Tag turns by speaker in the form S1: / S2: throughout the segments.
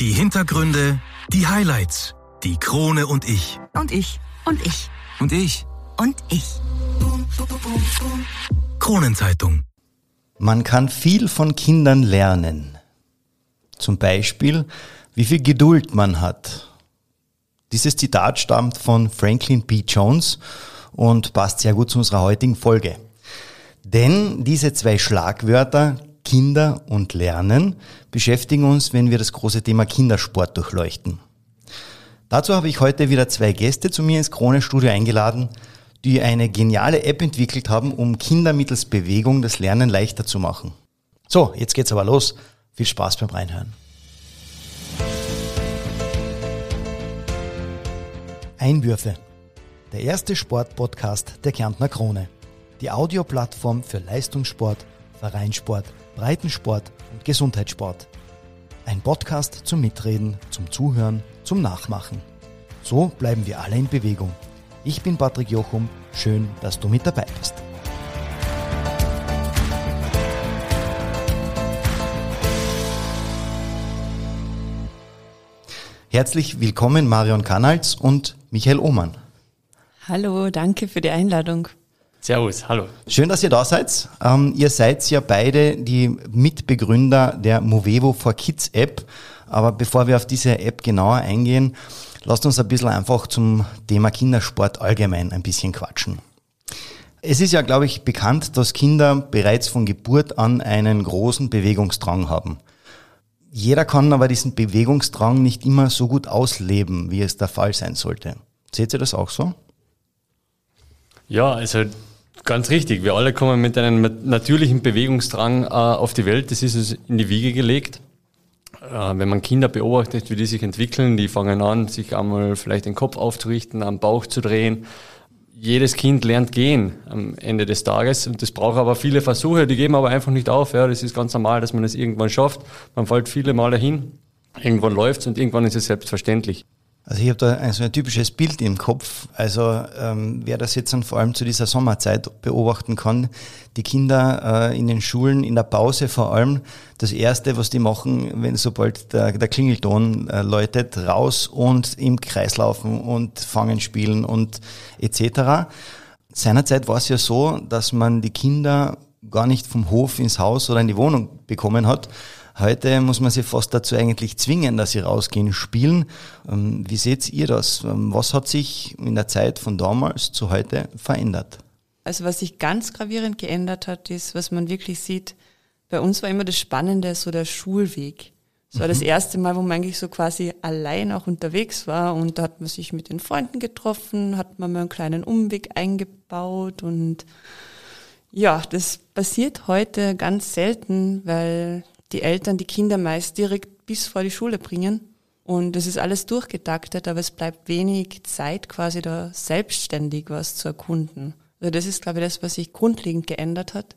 S1: Die Hintergründe, die Highlights, die Krone und ich.
S2: Und ich. Und ich.
S1: Und ich.
S2: Und ich.
S1: Kronenzeitung.
S3: Man kann viel von Kindern lernen. Zum Beispiel, wie viel Geduld man hat. Dieses Zitat stammt von Franklin B. Jones und passt sehr gut zu unserer heutigen Folge. Denn diese zwei Schlagwörter, Kinder und Lernen, beschäftigen uns, wenn wir das große Thema Kindersport durchleuchten. Dazu habe ich heute wieder zwei Gäste zu mir ins Krone-Studio eingeladen, die eine geniale App entwickelt haben, um Kinder mittels Bewegung das Lernen leichter zu machen. So, jetzt geht's aber los. Viel Spaß beim Reinhören. Einwürfe. Der erste Sportpodcast der Kärntner Krone. Die Audioplattform für Leistungssport, Vereinssport, Breitensport und Gesundheitssport. Ein Podcast zum Mitreden, zum Zuhören, zum Nachmachen. So bleiben wir alle in Bewegung. Ich bin Patrick Jochum. Schön, dass du mit dabei bist. Herzlich willkommen Marion Kanals und Michael Ohmann.
S4: Hallo, danke für die Einladung.
S5: Servus, hallo.
S3: Schön, dass ihr da seid. Ähm, ihr seid ja beide die Mitbegründer der Movevo for Kids App. Aber bevor wir auf diese App genauer eingehen, lasst uns ein bisschen einfach zum Thema Kindersport allgemein ein bisschen quatschen. Es ist ja, glaube ich, bekannt, dass Kinder bereits von Geburt an einen großen Bewegungsdrang haben. Jeder kann aber diesen Bewegungsdrang nicht immer so gut ausleben, wie es der Fall sein sollte. Seht ihr das auch so?
S5: Ja, also ganz richtig. Wir alle kommen mit einem natürlichen Bewegungsdrang äh, auf die Welt. Das ist uns in die Wiege gelegt. Äh, wenn man Kinder beobachtet, wie die sich entwickeln, die fangen an, sich einmal vielleicht den Kopf aufzurichten, am Bauch zu drehen. Jedes Kind lernt gehen am Ende des Tages und das braucht aber viele Versuche, die geben aber einfach nicht auf. Ja, das ist ganz normal, dass man es irgendwann schafft. Man fällt viele Male hin, irgendwann läuft's und irgendwann ist es selbstverständlich.
S3: Also ich habe da ein, so ein typisches Bild im Kopf. Also ähm, wer das jetzt dann vor allem zu dieser Sommerzeit beobachten kann, die Kinder äh, in den Schulen in der Pause vor allem, das Erste, was die machen, wenn sobald der, der Klingelton äh, läutet, raus und im Kreis laufen und Fangen spielen und etc. Seinerzeit war es ja so, dass man die Kinder gar nicht vom Hof ins Haus oder in die Wohnung bekommen hat, Heute muss man sie fast dazu eigentlich zwingen, dass sie rausgehen, spielen. Ähm, wie seht ihr das? Ähm, was hat sich in der Zeit von damals zu heute verändert?
S4: Also was sich ganz gravierend geändert hat, ist, was man wirklich sieht, bei uns war immer das Spannende so der Schulweg. Das war das mhm. erste Mal, wo man eigentlich so quasi allein auch unterwegs war und da hat man sich mit den Freunden getroffen, hat man mal einen kleinen Umweg eingebaut und ja, das passiert heute ganz selten, weil die Eltern die Kinder meist direkt bis vor die Schule bringen. Und das ist alles durchgetaktet, aber es bleibt wenig Zeit, quasi da selbstständig was zu erkunden. Also das ist, glaube ich, das, was sich grundlegend geändert hat.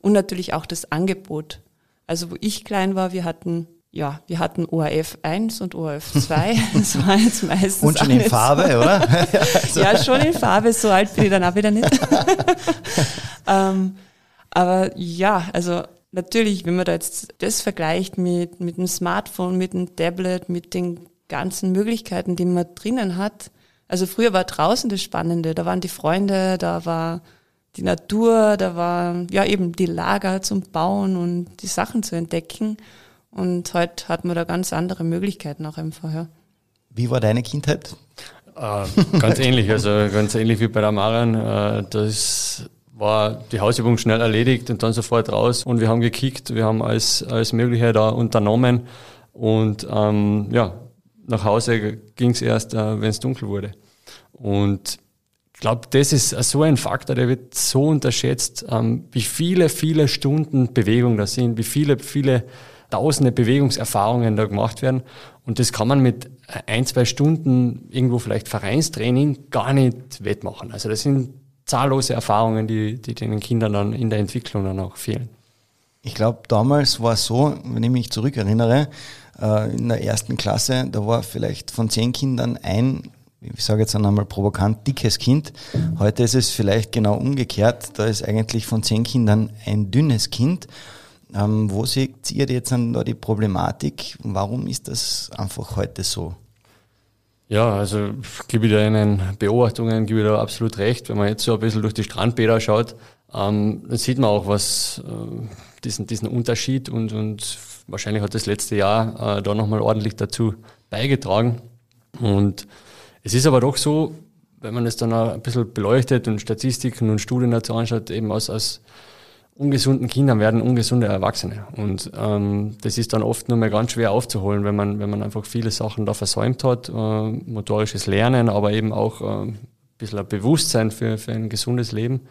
S4: Und natürlich auch das Angebot. Also wo ich klein war, wir hatten ja, wir hatten ORF 1 und ORF 2. Das war jetzt meistens.
S3: Und schon in Farbe, oder?
S4: also. Ja, schon in Farbe, so alt bin ich dann auch wieder nicht. ähm, aber ja, also natürlich, wenn man da jetzt das vergleicht mit, mit dem Smartphone, mit dem Tablet, mit den ganzen Möglichkeiten, die man drinnen hat. Also früher war draußen das Spannende, da waren die Freunde, da war die Natur, da war ja eben die Lager zum Bauen und die Sachen zu entdecken. Und heute hat man da ganz andere Möglichkeiten auch einfach. Ja.
S3: Wie war deine Kindheit?
S5: Äh, ganz ähnlich, also ganz ähnlich wie bei der Marian. Äh, das war die Hausübung schnell erledigt und dann sofort raus und wir haben gekickt, wir haben alles, alles Mögliche da unternommen und ähm, ja, nach Hause ging es erst, äh, wenn es dunkel wurde. Und ich glaube, das ist so ein Faktor, der wird so unterschätzt, ähm, wie viele, viele Stunden Bewegung da sind, wie viele, viele tausende Bewegungserfahrungen da gemacht werden. Und das kann man mit ein, zwei Stunden irgendwo vielleicht Vereinstraining gar nicht wettmachen. Also das sind zahllose Erfahrungen, die, die den Kindern dann in der Entwicklung dann auch fehlen.
S3: Ich glaube, damals war es so, wenn ich mich zurückerinnere, äh, in der ersten Klasse, da war vielleicht von zehn Kindern ein, ich sage jetzt einmal provokant, dickes Kind. Heute ist es vielleicht genau umgekehrt. Da ist eigentlich von zehn Kindern ein dünnes Kind. Ähm, wo seht ihr jetzt dann da die Problematik? Warum ist das einfach heute so?
S5: Ja, also gebe ich da Ihnen Beobachtungen, gebe ich da absolut recht. Wenn man jetzt so ein bisschen durch die Strandbäder schaut, ähm, dann sieht man auch was, äh, diesen, diesen Unterschied und, und wahrscheinlich hat das letzte Jahr äh, da nochmal ordentlich dazu beigetragen. Und es ist aber doch so, wenn man das dann auch ein bisschen beleuchtet und Statistiken und Studien dazu anschaut, eben aus, aus ungesunden Kindern werden ungesunde Erwachsene. Und ähm, das ist dann oft nur mal ganz schwer aufzuholen, wenn man, wenn man einfach viele Sachen da versäumt hat, äh, motorisches Lernen, aber eben auch äh, ein bisschen ein Bewusstsein für, für ein gesundes Leben.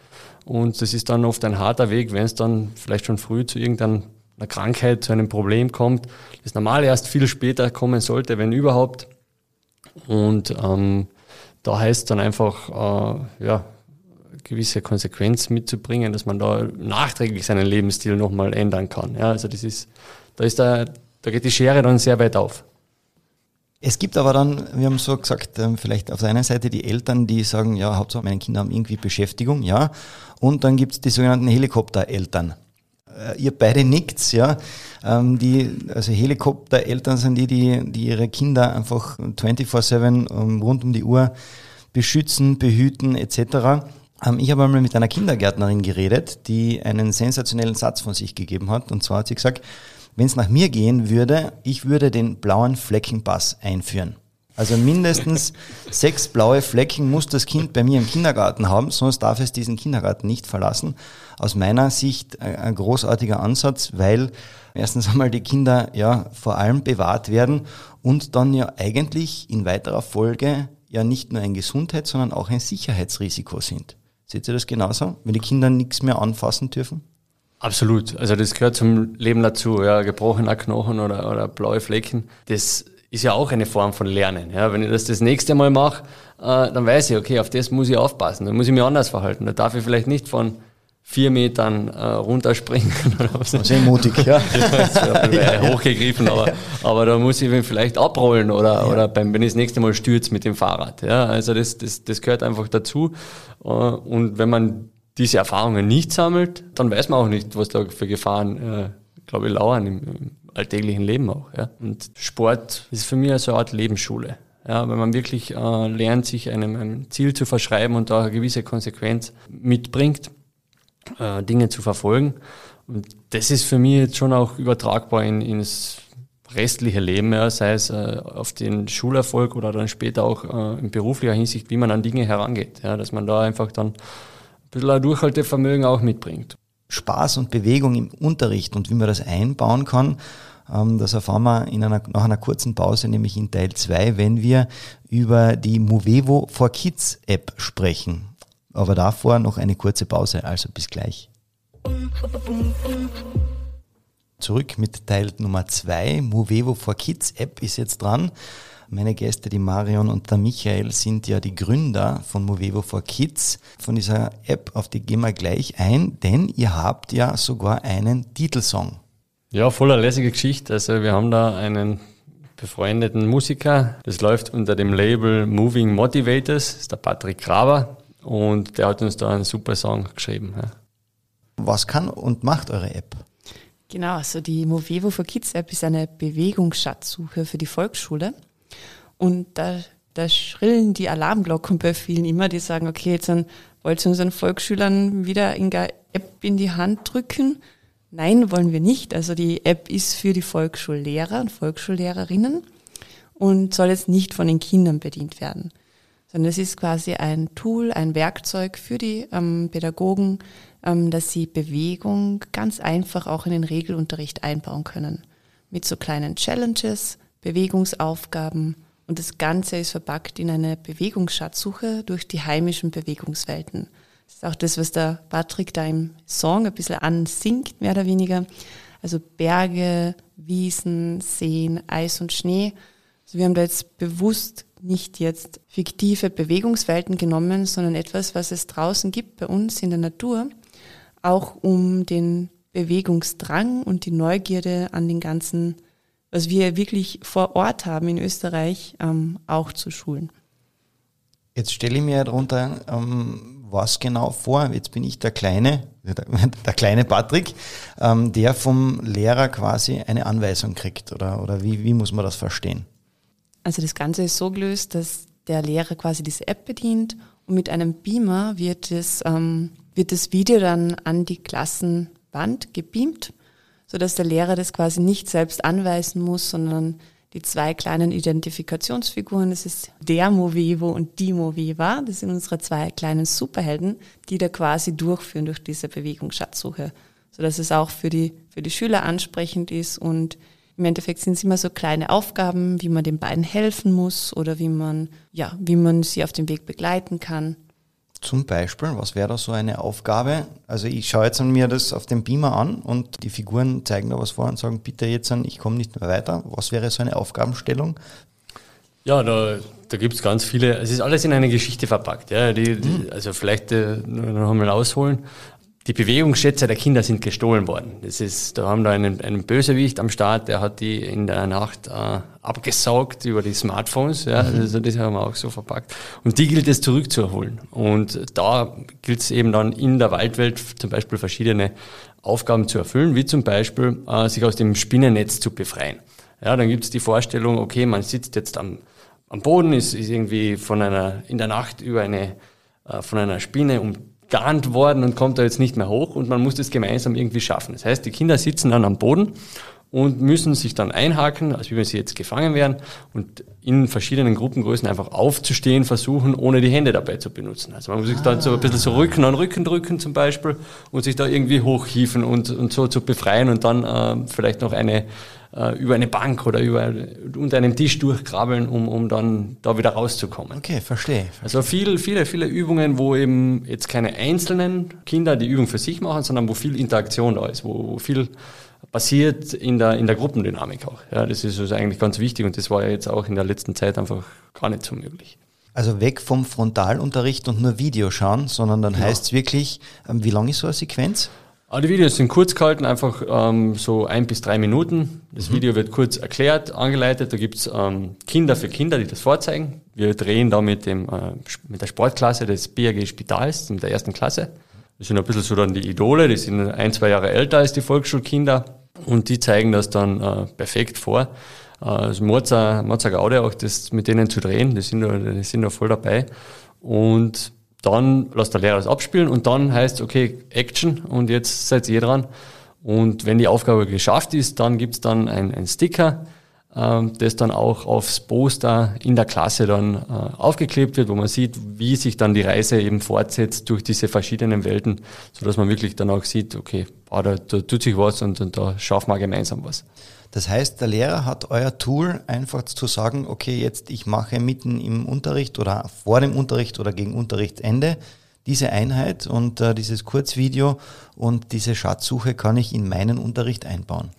S5: Und das ist dann oft ein harter Weg, wenn es dann vielleicht schon früh zu irgendeiner Krankheit, zu einem Problem kommt, das normal erst viel später kommen sollte, wenn überhaupt. Und ähm, da heißt dann einfach, äh, ja, gewisse Konsequenz mitzubringen, dass man da nachträglich seinen Lebensstil nochmal ändern kann. Ja, also das ist, da ist da, da geht die Schere dann sehr weit auf.
S3: Es gibt aber dann, wir haben so gesagt, ähm, vielleicht auf der einen Seite die Eltern, die sagen, ja, Hauptsache meine Kinder haben irgendwie Beschäftigung, ja. Und dann gibt es die sogenannten Helikoptereltern. Äh, ihr beide nickt's, ja. Ähm, die, also Helikoptereltern sind die, die, die ihre Kinder einfach 24-7 ähm, rund um die Uhr beschützen, behüten etc. Ähm, ich habe einmal mit einer Kindergärtnerin geredet, die einen sensationellen Satz von sich gegeben hat. Und zwar hat sie gesagt, wenn es nach mir gehen würde, ich würde den blauen Fleckenpass einführen. Also mindestens sechs blaue Flecken muss das Kind bei mir im Kindergarten haben, sonst darf es diesen Kindergarten nicht verlassen. Aus meiner Sicht ein großartiger Ansatz, weil erstens einmal die Kinder ja vor allem bewahrt werden und dann ja eigentlich in weiterer Folge ja nicht nur ein Gesundheits-, sondern auch ein Sicherheitsrisiko sind. Seht ihr das genauso, wenn die Kinder nichts mehr anfassen dürfen?
S5: Absolut. Also das gehört zum Leben dazu. Ja, gebrochener Knochen oder, oder blaue Flecken. Das ist ja auch eine Form von Lernen. Ja, wenn ich das das nächste Mal mache, äh, dann weiß ich, okay, auf das muss ich aufpassen. Dann muss ich mich anders verhalten. Da darf ich vielleicht nicht von vier Metern äh, runterspringen oder was.
S3: Sehr mutig, ja.
S5: ja. hochgegriffen, aber, aber da muss ich ihn vielleicht abrollen oder, ja. oder beim, wenn ich das nächste Mal stürze mit dem Fahrrad. Ja, also das, das, das gehört einfach dazu. Äh, und wenn man diese Erfahrungen nicht sammelt, dann weiß man auch nicht, was da für Gefahren, äh, glaube ich, lauern im, im alltäglichen Leben auch. Ja. Und Sport ist für mich so eine Art Lebensschule. Ja, wenn man wirklich äh, lernt, sich einem, einem Ziel zu verschreiben und da eine gewisse Konsequenz mitbringt äh, Dinge zu verfolgen. Und das ist für mich jetzt schon auch übertragbar in, ins restliche Leben, ja, sei es äh, auf den Schulerfolg oder dann später auch äh, in beruflicher Hinsicht, wie man an Dinge herangeht. Ja, dass man da einfach dann ein bisschen ein Durchhaltevermögen auch mitbringt.
S3: Spaß und Bewegung im Unterricht und wie man das einbauen kann, ähm, das erfahren wir in einer, nach einer kurzen Pause, nämlich in Teil 2, wenn wir über die Movevo for Kids App sprechen. Aber davor noch eine kurze Pause, also bis gleich. Zurück mit Teil Nummer 2. Movevo for Kids App ist jetzt dran. Meine Gäste, die Marion und der Michael, sind ja die Gründer von Movevo for Kids. Von dieser App, auf die gehen wir gleich ein, denn ihr habt ja sogar einen Titelsong.
S5: Ja, voller lässige Geschichte. Also wir haben da einen befreundeten Musiker. Das läuft unter dem Label Moving Motivators. Das ist der Patrick Graber. Und der hat uns da einen super Song geschrieben. Ja.
S3: Was kann und macht eure App?
S4: Genau, also die Movevo for Kids App ist eine Bewegungsschatzsuche für die Volksschule. Und da, da schrillen die Alarmglocken bei vielen immer, die sagen, okay, jetzt wollt ihr unseren Volksschülern wieder in der App in die Hand drücken? Nein, wollen wir nicht. Also die App ist für die Volksschullehrer und Volksschullehrerinnen und soll jetzt nicht von den Kindern bedient werden sondern es ist quasi ein Tool, ein Werkzeug für die ähm, Pädagogen, ähm, dass sie Bewegung ganz einfach auch in den Regelunterricht einbauen können. Mit so kleinen Challenges, Bewegungsaufgaben und das Ganze ist verpackt in eine Bewegungsschatzsuche durch die heimischen Bewegungswelten. Das ist auch das, was der Patrick da im Song ein bisschen ansingt, mehr oder weniger. Also Berge, Wiesen, Seen, Eis und Schnee. Also wir haben da jetzt bewusst nicht jetzt fiktive Bewegungswelten genommen, sondern etwas, was es draußen gibt bei uns in der Natur, auch um den Bewegungsdrang und die Neugierde an den ganzen, was wir wirklich vor Ort haben in Österreich, ähm, auch zu schulen.
S3: Jetzt stelle ich mir darunter ähm, was genau vor. Jetzt bin ich der Kleine der, der kleine Patrick, ähm, der vom Lehrer quasi eine Anweisung kriegt? Oder, oder wie, wie muss man das verstehen?
S4: Also das Ganze ist so gelöst, dass der Lehrer quasi diese App bedient und mit einem Beamer wird das, ähm, wird das Video dann an die Klassenwand gebeamt, sodass der Lehrer das quasi nicht selbst anweisen muss, sondern die zwei kleinen Identifikationsfiguren, das ist der Movevo und die Moveva, das sind unsere zwei kleinen Superhelden, die da quasi durchführen durch diese Bewegungsschatzsuche, sodass es auch für die, für die Schüler ansprechend ist und im Endeffekt sind es immer so kleine Aufgaben, wie man den beiden helfen muss oder wie man, ja, wie man sie auf dem Weg begleiten kann.
S3: Zum Beispiel, was wäre da so eine Aufgabe? Also ich schaue jetzt an mir das auf dem Beamer an und die Figuren zeigen da was vor und sagen, bitte jetzt an, ich komme nicht mehr weiter. Was wäre so eine Aufgabenstellung?
S5: Ja, da, da gibt es ganz viele, es ist alles in eine Geschichte verpackt. Ja, die, die, mhm. also vielleicht äh, noch einmal ausholen die Bewegungsschätze der Kinder sind gestohlen worden. Das ist, da haben wir einen, einen Bösewicht am Start, der hat die in der Nacht äh, abgesaugt über die Smartphones. Ja, mhm. also das haben wir auch so verpackt. Und die gilt es zurückzuholen. Und da gilt es eben dann in der Waldwelt zum Beispiel verschiedene Aufgaben zu erfüllen, wie zum Beispiel äh, sich aus dem Spinnennetz zu befreien. Ja, dann gibt es die Vorstellung, okay, man sitzt jetzt am, am Boden, ist, ist irgendwie von einer in der Nacht über eine äh, von einer Spinne um geahnt worden und kommt da jetzt nicht mehr hoch und man muss das gemeinsam irgendwie schaffen. Das heißt, die Kinder sitzen dann am Boden und müssen sich dann einhaken, als wenn sie jetzt gefangen wären und in verschiedenen Gruppengrößen einfach aufzustehen versuchen, ohne die Hände dabei zu benutzen. Also man muss sich ah. dann so ein bisschen so Rücken an Rücken drücken zum Beispiel und sich da irgendwie hochhieven und, und so zu befreien und dann äh, vielleicht noch eine äh, über eine Bank oder über unter einem Tisch durchkrabbeln, um, um dann da wieder rauszukommen.
S3: Okay, verstehe. verstehe.
S5: Also viel, viele, viele Übungen, wo eben jetzt keine einzelnen Kinder die Übung für sich machen, sondern wo viel Interaktion da ist, wo, wo viel passiert in der, in der Gruppendynamik auch. Ja, das ist also eigentlich ganz wichtig und das war ja jetzt auch in der letzten Zeit einfach gar nicht so möglich.
S3: Also weg vom Frontalunterricht und nur Video schauen, sondern dann ja. heißt es wirklich, ähm, wie lang ist so eine Sequenz?
S5: Ah, die Videos sind kurz gehalten, einfach ähm, so ein bis drei Minuten. Das mhm. Video wird kurz erklärt, angeleitet. Da gibt's ähm, Kinder für Kinder, die das vorzeigen. Wir drehen da mit, dem, äh, mit der Sportklasse des BAG Spitals, mit der ersten Klasse. Das sind ein bisschen so dann die Idole, die sind ein, zwei Jahre älter als die Volksschulkinder und die zeigen das dann äh, perfekt vor. Äh, also Mozart, Mozart Gaude auch, das mit denen zu drehen, die sind da, die sind voll dabei. Und dann lässt der Lehrer das abspielen und dann heißt okay, Action und jetzt seid ihr dran. Und wenn die Aufgabe geschafft ist, dann gibt's dann ein, ein Sticker, das dann auch aufs Poster in der Klasse dann äh, aufgeklebt wird, wo man sieht, wie sich dann die Reise eben fortsetzt durch diese verschiedenen Welten, so dass man wirklich dann auch sieht, okay, ah, da, da tut sich was und, und da schaffen wir gemeinsam was.
S3: Das heißt, der Lehrer hat euer Tool einfach zu sagen, okay, jetzt ich mache mitten im Unterricht oder vor dem Unterricht oder gegen Unterrichtsende diese Einheit und äh, dieses Kurzvideo und diese Schatzsuche kann ich in meinen Unterricht einbauen.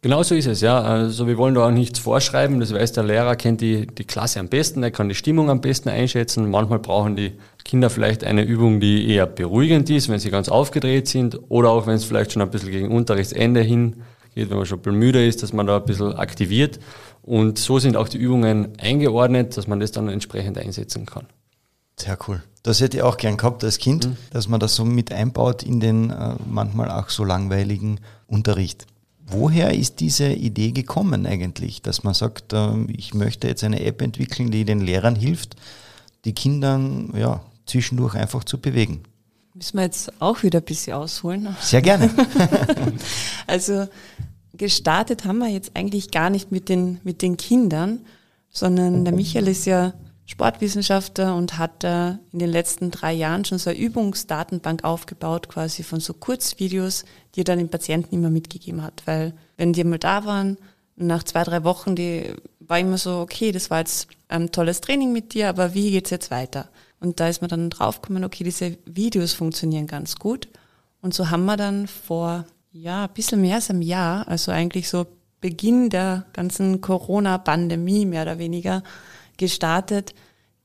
S5: Genau so ist es, ja. Also wir wollen da auch nichts vorschreiben. Das weiß der Lehrer, kennt die, die Klasse am besten, er kann die Stimmung am besten einschätzen. Manchmal brauchen die Kinder vielleicht eine Übung, die eher beruhigend ist, wenn sie ganz aufgedreht sind oder auch wenn es vielleicht schon ein bisschen gegen Unterrichtsende hin geht, wenn man schon ein bisschen müde ist, dass man da ein bisschen aktiviert. Und so sind auch die Übungen eingeordnet, dass man das dann entsprechend einsetzen kann.
S3: Sehr cool. Das hätte ich auch gern gehabt als Kind, mhm. dass man das so mit einbaut in den äh, manchmal auch so langweiligen Unterricht. Woher ist diese Idee gekommen eigentlich, dass man sagt, äh, ich möchte jetzt eine App entwickeln, die den Lehrern hilft, die Kindern ja, zwischendurch einfach zu bewegen?
S4: Müssen wir jetzt auch wieder ein bisschen ausholen.
S3: Sehr gerne.
S4: also gestartet haben wir jetzt eigentlich gar nicht mit den, mit den Kindern, sondern der Michael ist ja Sportwissenschaftler und hat da in den letzten drei Jahren schon so eine Übungsdatenbank aufgebaut, quasi von so Kurzvideos, die er dann den Patienten immer mitgegeben hat. Weil wenn die mal da waren, nach zwei, drei Wochen, die war immer so, okay, das war jetzt ein tolles Training mit dir, aber wie geht's jetzt weiter? Und da ist man dann draufgekommen, okay, diese Videos funktionieren ganz gut. Und so haben wir dann vor, ja, ein bisschen mehr als einem Jahr, also eigentlich so Beginn der ganzen Corona-Pandemie mehr oder weniger, gestartet,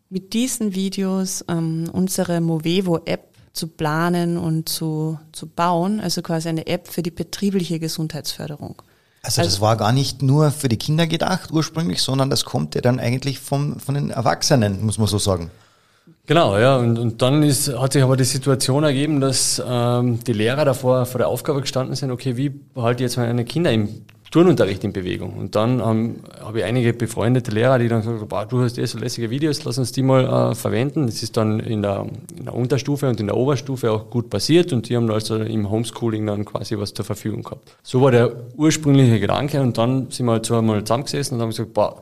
S4: mit diesen Videos ähm, unsere Movevo-App zu planen und zu, zu bauen, also quasi eine App für die betriebliche Gesundheitsförderung.
S3: Also, also das war gar nicht nur für die Kinder gedacht ursprünglich, sondern das kommt ja dann eigentlich vom, von den Erwachsenen, muss man so sagen.
S5: Genau, ja. Und, und dann ist, hat sich aber die Situation ergeben, dass ähm, die Lehrer davor vor der Aufgabe gestanden sind, okay, wie behalte ich jetzt meine Kinder im Turnunterricht in Bewegung? Und dann ähm, habe ich einige befreundete Lehrer, die dann gesagt haben, du hast eh so lässige Videos, lass uns die mal äh, verwenden. Das ist dann in der, in der Unterstufe und in der Oberstufe auch gut passiert und die haben also im Homeschooling dann quasi was zur Verfügung gehabt. So war der ursprüngliche Gedanke und dann sind wir halt so einmal zusammengesessen und haben gesagt, boah,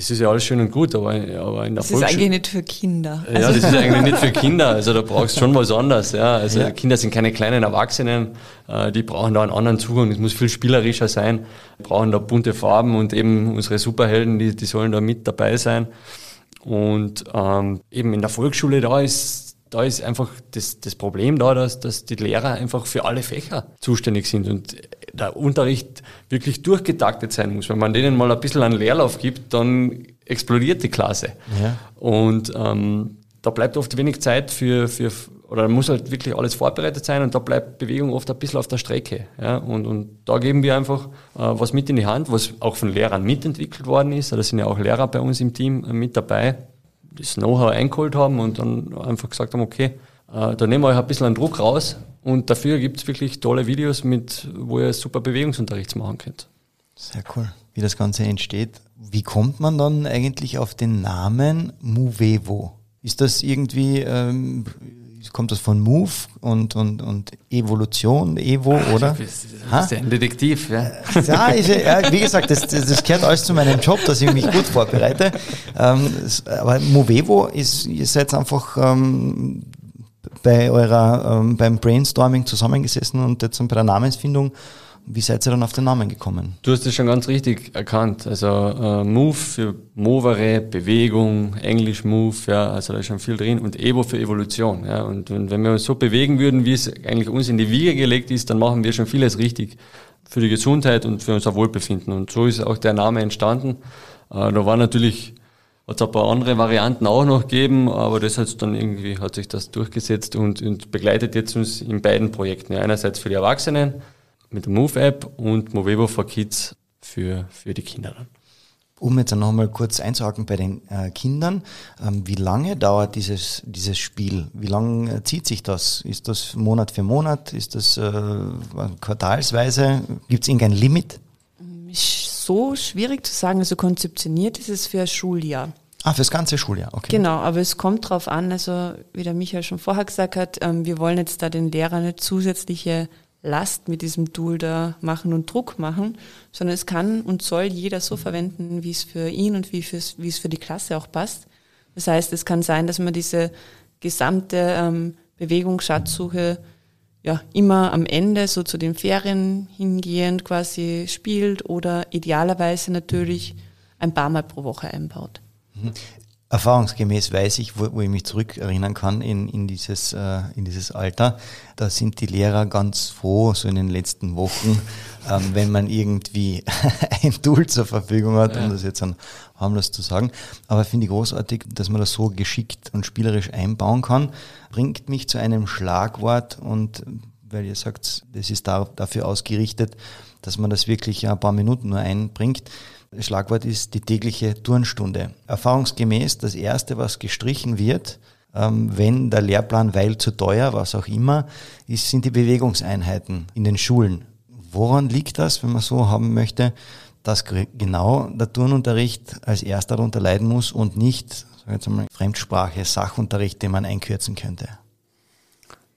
S5: das ist ja alles schön und gut, aber, aber in der
S4: Das ist eigentlich nicht für Kinder.
S5: Ja, das ist eigentlich nicht für Kinder. Also da brauchst du schon was anderes. Ja. Also ja. Kinder sind keine kleinen Erwachsenen, äh, die brauchen da einen anderen Zugang. Es muss viel spielerischer sein, brauchen da bunte Farben und eben unsere Superhelden, die, die sollen da mit dabei sein. Und ähm, eben in der Volksschule, da ist da ist einfach das, das Problem da, dass, dass die Lehrer einfach für alle Fächer zuständig sind und der Unterricht wirklich durchgetaktet sein muss. Wenn man denen mal ein bisschen einen Leerlauf gibt, dann explodiert die Klasse. Ja. Und ähm, da bleibt oft wenig Zeit für, für oder muss halt wirklich alles vorbereitet sein und da bleibt Bewegung oft ein bisschen auf der Strecke. Ja? Und, und da geben wir einfach äh, was mit in die Hand, was auch von Lehrern mitentwickelt worden ist. Da sind ja auch Lehrer bei uns im Team äh, mit dabei, das Know-how eingeholt haben und dann einfach gesagt haben, okay, äh, da nehmen wir euch ein bisschen einen Druck raus und dafür gibt es wirklich tolle Videos, mit, wo ihr super Bewegungsunterricht machen könnt.
S3: Sehr cool, wie das Ganze entsteht. Wie kommt man dann eigentlich auf den Namen Movevo? Ist das irgendwie, ähm, kommt das von Move und, und, und Evolution, Evo, Ach, oder?
S5: Du bist, du bist ja ein Detektiv, ja.
S3: Ja, ist, ja wie gesagt, das, das, das gehört alles zu meinem Job, dass ich mich gut vorbereite. Ähm, aber Movevo ist, ist jetzt einfach ähm, bei eurer, ähm, beim Brainstorming zusammengesessen und jetzt bei der Namensfindung. Wie seid ihr dann auf den Namen gekommen?
S5: Du hast es schon ganz richtig erkannt. Also äh, Move für Movere, Bewegung, Englisch Move, ja, also da ist schon viel drin und Evo für Evolution. Ja, und, und wenn wir uns so bewegen würden, wie es eigentlich uns in die Wiege gelegt ist, dann machen wir schon vieles richtig für die Gesundheit und für unser Wohlbefinden. Und so ist auch der Name entstanden. Äh, da war natürlich hat es ein paar andere Varianten auch noch gegeben, aber das hat dann irgendwie, hat sich das durchgesetzt und, und begleitet jetzt uns in beiden Projekten. einerseits für die Erwachsenen mit der Move-App und Movevo for Kids für, für die Kinder.
S3: Um jetzt noch mal kurz einzuhaken bei den äh, Kindern, ähm, wie lange dauert dieses, dieses Spiel? Wie lange zieht sich das? Ist das Monat für Monat? Ist das äh, quartalsweise? Gibt es irgendein Limit?
S4: Ist so schwierig zu sagen. Also konzeptioniert ist es für ein Schuljahr.
S3: Ah, fürs ganze Schuljahr, okay.
S4: Genau, aber es kommt darauf an, also wie der Michael schon vorher gesagt hat, ähm, wir wollen jetzt da den Lehrern eine zusätzliche Last mit diesem Tool da machen und Druck machen, sondern es kann und soll jeder so verwenden, wie es für ihn und wie, wie es für die Klasse auch passt. Das heißt, es kann sein, dass man diese gesamte ähm, Bewegungsschatzsuche ja immer am Ende, so zu den Ferien hingehend quasi spielt oder idealerweise natürlich ein paar Mal pro Woche einbaut.
S3: Erfahrungsgemäß weiß ich, wo, wo ich mich zurückerinnern kann in, in, dieses, äh, in dieses Alter, da sind die Lehrer ganz froh, so in den letzten Wochen, ähm, wenn man irgendwie ein Tool zur Verfügung hat, um das jetzt dann harmlos zu sagen. Aber finde ich großartig, dass man das so geschickt und spielerisch einbauen kann. Bringt mich zu einem Schlagwort und weil ihr sagt, das ist da, dafür ausgerichtet, dass man das wirklich ein paar Minuten nur einbringt Schlagwort ist die tägliche Turnstunde. Erfahrungsgemäß das Erste, was gestrichen wird, ähm, wenn der Lehrplan, weil zu teuer, was auch immer, ist, sind die Bewegungseinheiten in den Schulen. Woran liegt das, wenn man so haben möchte, dass genau der Turnunterricht als erster darunter leiden muss und nicht, sagen jetzt einmal, Fremdsprache, Sachunterricht, den man einkürzen könnte?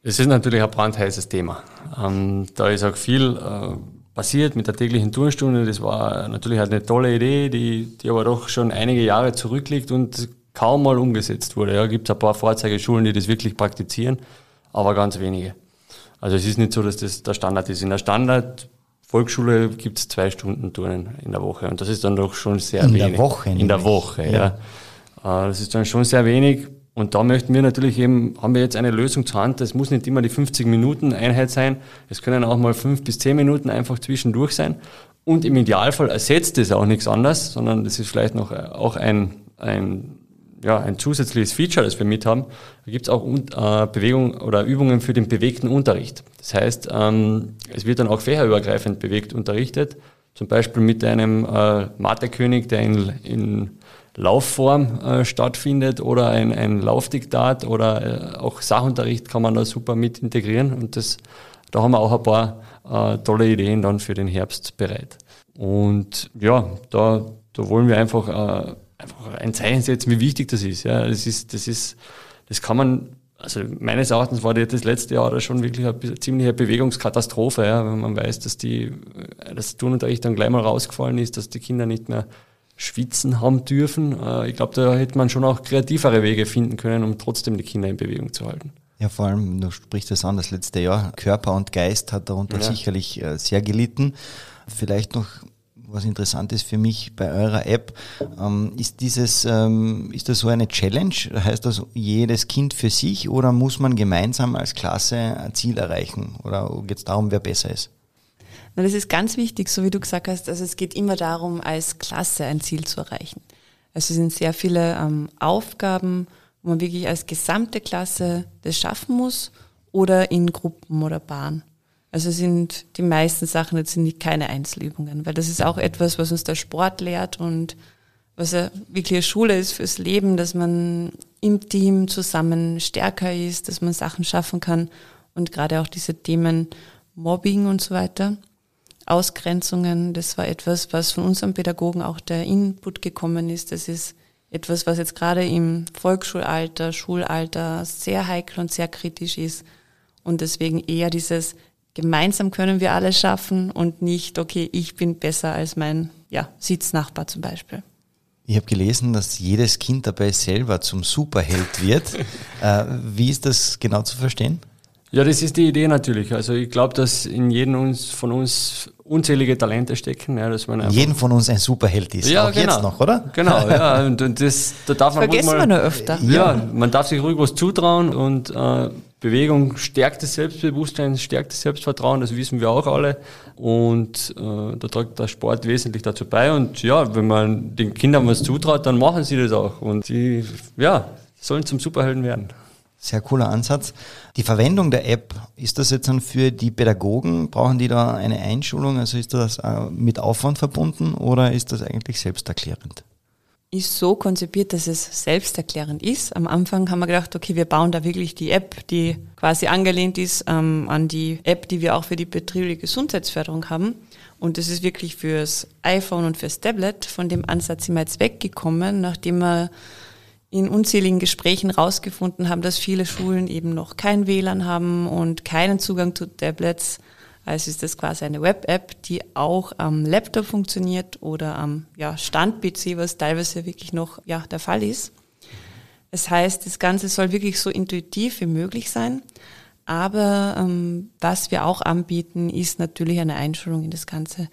S5: Es ist natürlich ein brandheißes Thema. Ähm, da ist auch viel äh, passiert mit der täglichen Turnstunde. Das war natürlich eine tolle Idee, die, die aber doch schon einige Jahre zurückliegt und kaum mal umgesetzt wurde. Ja, gibt es ein paar Vorzeigeschulen, die das wirklich praktizieren, aber ganz wenige. Also es ist nicht so, dass das der Standard ist. In der Standard Volksschule gibt es zwei Stunden Turnen in der Woche und das ist dann doch schon sehr
S3: in
S5: wenig.
S3: In der Woche?
S5: In der Woche, ja. ja. Äh, das ist dann schon sehr wenig. Und da möchten wir natürlich eben, haben wir jetzt eine Lösung zur Hand. Das muss nicht immer die 50 Minuten Einheit sein. Es können auch mal fünf bis zehn Minuten einfach zwischendurch sein. Und im Idealfall ersetzt es auch nichts anderes, sondern das ist vielleicht noch auch ein, ein, ja, ein zusätzliches Feature, das wir mit haben. Da gibt es auch äh, Bewegung oder Übungen für den bewegten Unterricht. Das heißt, ähm, es wird dann auch fächerübergreifend bewegt unterrichtet. Zum Beispiel mit einem äh, Mathekönig, der in, in Laufform äh, stattfindet oder ein, ein Laufdiktat oder äh, auch Sachunterricht kann man da super mit integrieren und das, da haben wir auch ein paar äh, tolle Ideen dann für den Herbst bereit. Und ja, da, da wollen wir einfach, äh, einfach ein Zeichen setzen, wie wichtig das ist. Ja, das ist, das ist, das kann man also meines Erachtens war das letzte Jahr da schon wirklich eine ziemliche Bewegungskatastrophe, ja, wenn man weiß, dass die, das Turnunterricht dann gleich mal rausgefallen ist, dass die Kinder nicht mehr schwitzen haben dürfen. Äh, ich glaube, da hätte man schon auch kreativere Wege finden können, um trotzdem die Kinder in Bewegung zu halten.
S3: Ja, vor allem, du sprichst das an, das letzte Jahr, Körper und Geist hat darunter ja. sicherlich äh, sehr gelitten. Vielleicht noch was interessant ist für mich bei eurer App, ähm, ist dieses, ähm, ist das so eine Challenge? Heißt das jedes Kind für sich oder muss man gemeinsam als Klasse ein Ziel erreichen? Oder geht es darum, wer besser ist?
S4: Na, das ist ganz wichtig, so wie du gesagt hast. Also es geht immer darum, als Klasse ein Ziel zu erreichen. Also es sind sehr viele ähm, Aufgaben, wo man wirklich als gesamte Klasse das schaffen muss oder in Gruppen oder Bahnen. Also sind die meisten Sachen jetzt sind keine Einzelübungen, weil das ist auch etwas, was uns der Sport lehrt und was ja wirklich eine Schule ist fürs Leben, dass man im Team zusammen stärker ist, dass man Sachen schaffen kann und gerade auch diese Themen Mobbing und so weiter, Ausgrenzungen, das war etwas, was von unserem Pädagogen auch der Input gekommen ist. Das ist etwas, was jetzt gerade im Volksschulalter, Schulalter sehr heikel und sehr kritisch ist und deswegen eher dieses gemeinsam können wir alles schaffen und nicht, okay, ich bin besser als mein ja, Sitznachbar zum Beispiel.
S3: Ich habe gelesen, dass jedes Kind dabei selber zum Superheld wird. äh, wie ist das genau zu verstehen?
S5: Ja, das ist die Idee natürlich. Also ich glaube, dass in jedem uns, von uns unzählige Talente stecken. Ja, dass man
S3: einfach jeden von uns ein Superheld ist.
S5: Ja, auch genau.
S3: jetzt noch, oder?
S5: Genau, ja. Und, und das, da darf man
S4: Vergessen
S5: mal,
S4: wir nur öfter.
S5: Ja, man darf sich ruhig was zutrauen und äh, Bewegung stärkt das Selbstbewusstsein, stärkt das Selbstvertrauen, das wissen wir auch alle. Und äh, da trägt der Sport wesentlich dazu bei. Und ja, wenn man den Kindern was zutraut, dann machen sie das auch. Und sie, ja, sollen zum Superhelden werden.
S3: Sehr cooler Ansatz. Die Verwendung der App, ist das jetzt dann für die Pädagogen? Brauchen die da eine Einschulung? Also ist das äh, mit Aufwand verbunden oder ist das eigentlich selbsterklärend?
S4: ist so konzipiert, dass es selbsterklärend ist. Am Anfang haben wir gedacht, okay, wir bauen da wirklich die App, die quasi angelehnt ist ähm, an die App, die wir auch für die betriebliche Gesundheitsförderung haben. Und das ist wirklich fürs iPhone und fürs Tablet. Von dem Ansatz sind wir jetzt weggekommen, nachdem wir in unzähligen Gesprächen rausgefunden haben, dass viele Schulen eben noch kein WLAN haben und keinen Zugang zu Tablets also ist das quasi eine Web-App, die auch am Laptop funktioniert oder am ja, Stand-PC, was teilweise wirklich noch ja, der Fall ist. Das heißt, das Ganze soll wirklich so intuitiv wie möglich sein. Aber ähm, was wir auch anbieten, ist natürlich eine Einschulung in das Ganze.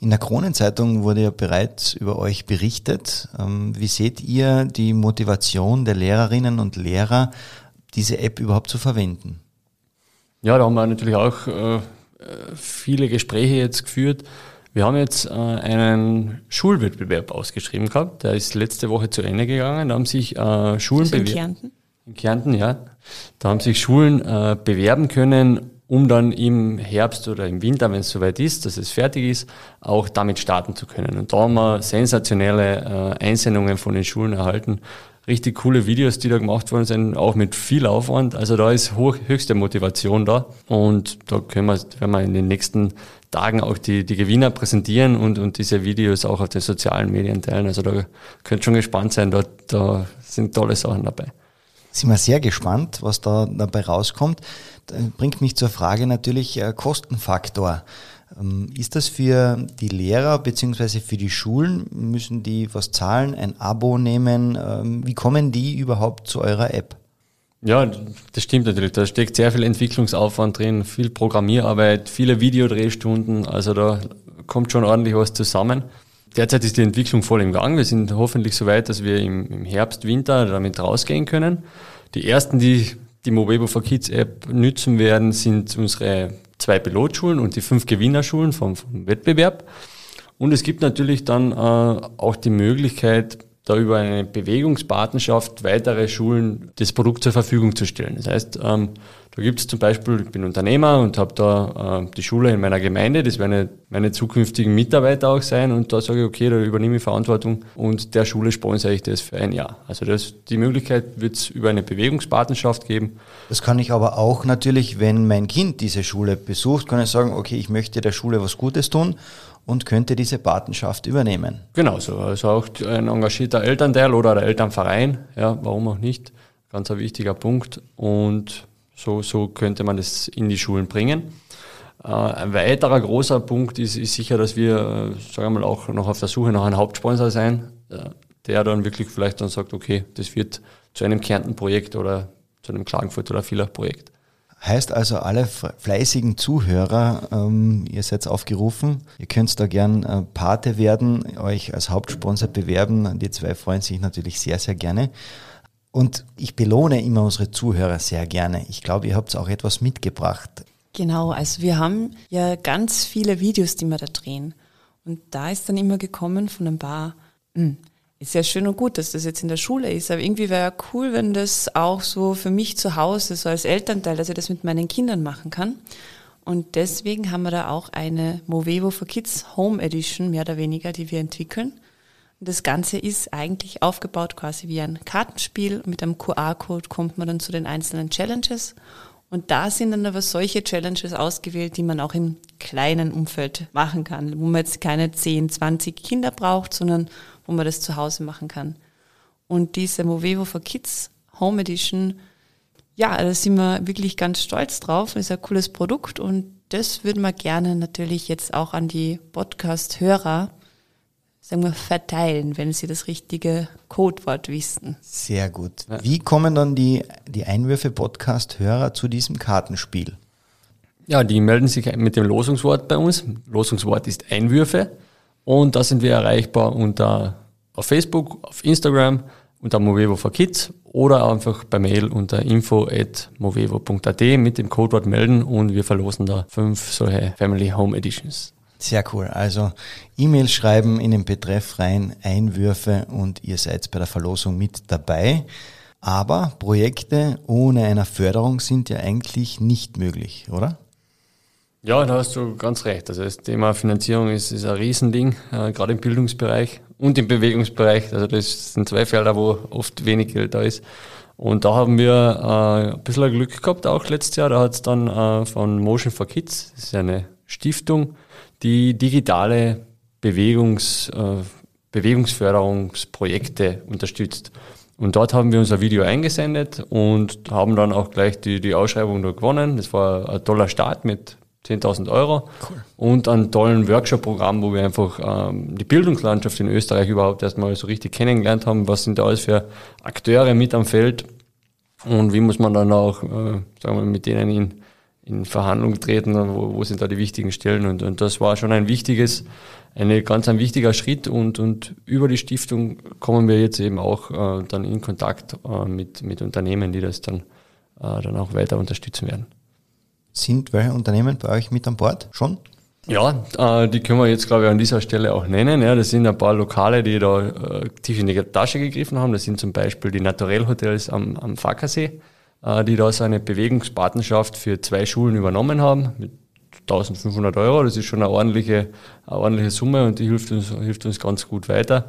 S3: In der Kronenzeitung wurde ja bereits über euch berichtet. Ähm, wie seht ihr die Motivation der Lehrerinnen und Lehrer, diese App überhaupt zu verwenden?
S5: Ja, da haben wir natürlich auch äh, viele Gespräche jetzt geführt. Wir haben jetzt äh, einen Schulwettbewerb ausgeschrieben gehabt. Der ist letzte Woche zu Ende gegangen. Da haben sich äh, Schulen
S4: also in Kärnten?
S5: In Kärnten, ja. Da haben sich Schulen äh, bewerben können, um dann im Herbst oder im Winter, wenn es soweit ist, dass es fertig ist, auch damit starten zu können. Und da haben wir sensationelle äh, Einsendungen von den Schulen erhalten, richtig coole Videos, die da gemacht worden sind, auch mit viel Aufwand. Also da ist hoch, höchste Motivation da. Und da können wir, werden wir in den nächsten Tagen auch die, die Gewinner präsentieren und, und diese Videos auch auf den sozialen Medien teilen. Also da könnt schon gespannt sein, da, da sind tolle Sachen dabei.
S3: Sind wir sehr gespannt, was da dabei rauskommt. Das bringt mich zur Frage natürlich äh, Kostenfaktor. Ähm, ist das für die Lehrer beziehungsweise für die Schulen? Müssen die was zahlen, ein Abo nehmen? Ähm, wie kommen die überhaupt zu eurer App?
S5: Ja, das stimmt natürlich. Da steckt sehr viel Entwicklungsaufwand drin, viel Programmierarbeit, viele Videodrehstunden. Also da kommt schon ordentlich was zusammen. Derzeit ist die Entwicklung voll im Gang. Wir sind hoffentlich so weit, dass wir im, Herbst, Winter damit rausgehen können. Die ersten, die die Mobile for Kids App nützen werden, sind unsere zwei Pilotschulen und die fünf Gewinnerschulen vom, vom Wettbewerb. Und es gibt natürlich dann äh, auch die Möglichkeit, da über eine Bewegungspartnerschaft weitere Schulen das Produkt zur Verfügung zu stellen. Das heißt, ähm, da gibt es zum Beispiel, ich bin Unternehmer und habe da äh, die Schule in meiner Gemeinde, das werden meine zukünftigen Mitarbeiter auch sein und da sage ich, okay, da übernehme ich Verantwortung und der Schule sponsere ich das für ein Jahr. Also das, die Möglichkeit wird es über eine Bewegungspartnerschaft geben.
S3: Das kann ich aber auch natürlich, wenn mein Kind diese Schule besucht, kann ich sagen, okay, ich möchte der Schule was Gutes tun und könnte diese Patenschaft übernehmen.
S5: Genau so. Also auch ein engagierter Elternteil oder der Elternverein, ja, warum auch nicht. Ganz ein wichtiger Punkt. Und so, so könnte man das in die Schulen bringen. Äh, ein weiterer großer Punkt ist, ist sicher, dass wir, äh, sagen wir mal, auch noch auf der Suche nach einem Hauptsponsor sein, äh, der dann wirklich vielleicht dann sagt, okay, das wird zu einem Kärnten-Projekt oder zu einem Klagenfurt- oder Villach-Projekt.
S3: Heißt also, alle fleißigen Zuhörer, ähm, ihr seid aufgerufen, ihr könnt da gern Pate werden, euch als Hauptsponsor bewerben. Die zwei freuen sich natürlich sehr, sehr gerne. Und ich belohne immer unsere Zuhörer sehr gerne. Ich glaube, ihr habt auch etwas mitgebracht.
S4: Genau, also wir haben ja ganz viele Videos, die wir da drehen. Und da ist dann immer gekommen von ein paar, mh, hm, ist ja schön und gut, dass das jetzt in der Schule ist, aber irgendwie wäre ja cool, wenn das auch so für mich zu Hause, so als Elternteil, dass ich das mit meinen Kindern machen kann. Und deswegen haben wir da auch eine Movevo for Kids Home Edition, mehr oder weniger, die wir entwickeln. Das Ganze ist eigentlich aufgebaut quasi wie ein Kartenspiel. Mit einem QR-Code kommt man dann zu den einzelnen Challenges. Und da sind dann aber solche Challenges ausgewählt, die man auch im kleinen Umfeld machen kann, wo man jetzt keine 10, 20 Kinder braucht, sondern wo man das zu Hause machen kann. Und diese Movevo for Kids Home Edition, ja, da sind wir wirklich ganz stolz drauf. Das ist ein cooles Produkt und das würden wir gerne natürlich jetzt auch an die Podcast-Hörer, sagen wir, verteilen, wenn sie das richtige Codewort wissen.
S3: Sehr gut. Wie kommen dann die, die Einwürfe-Podcast-Hörer zu diesem Kartenspiel?
S5: Ja, die melden sich mit dem Losungswort bei uns. Losungswort ist Einwürfe. Und da sind wir erreichbar unter auf Facebook, auf Instagram, unter Movevo for Kids oder einfach per Mail unter info.movevo.at mit dem Codewort melden und wir verlosen da fünf solche Family Home Editions.
S3: Sehr cool. Also E-Mail schreiben in den Betreff rein, Einwürfe und ihr seid bei der Verlosung mit dabei. Aber Projekte ohne eine Förderung sind ja eigentlich nicht möglich, oder?
S5: Ja, da hast du ganz recht. Also das Thema Finanzierung ist, ist ein Riesending, äh, gerade im Bildungsbereich und im Bewegungsbereich. Also das sind zwei Felder, wo oft wenig Geld da ist. Und da haben wir äh, ein bisschen Glück gehabt, auch letztes Jahr. Da hat es dann äh, von Motion for Kids, das ist eine Stiftung, die digitale Bewegungs, äh, Bewegungsförderungsprojekte unterstützt. Und dort haben wir unser Video eingesendet und haben dann auch gleich die, die Ausschreibung da gewonnen. Das war ein toller Start mit 10.000 Euro cool. und einen tollen Workshop-Programm, wo wir einfach ähm, die Bildungslandschaft in Österreich überhaupt erstmal so richtig kennengelernt haben. Was sind da alles für Akteure mit am Feld und wie muss man dann auch, äh, sagen wir, mit denen in, in Verhandlung treten, wo, wo sind da die wichtigen Stellen und, und das war schon ein wichtiges, eine ganz ein wichtiger Schritt und, und über die Stiftung kommen wir jetzt eben auch äh, dann in Kontakt äh, mit, mit Unternehmen, die das dann, äh, dann auch weiter unterstützen werden.
S3: Sind welche Unternehmen bei euch mit an Bord schon?
S5: Ja, äh, die können wir jetzt, glaube ich, an dieser Stelle auch nennen. Ja, das sind ein paar Lokale, die da äh, tief in die Tasche gegriffen haben. Das sind zum Beispiel die Naturell Hotels am, am Fackersee, die da so eine Bewegungspartnerschaft für zwei Schulen übernommen haben mit 1500 Euro. Das ist schon eine ordentliche, eine ordentliche Summe und die hilft uns, hilft uns ganz gut weiter.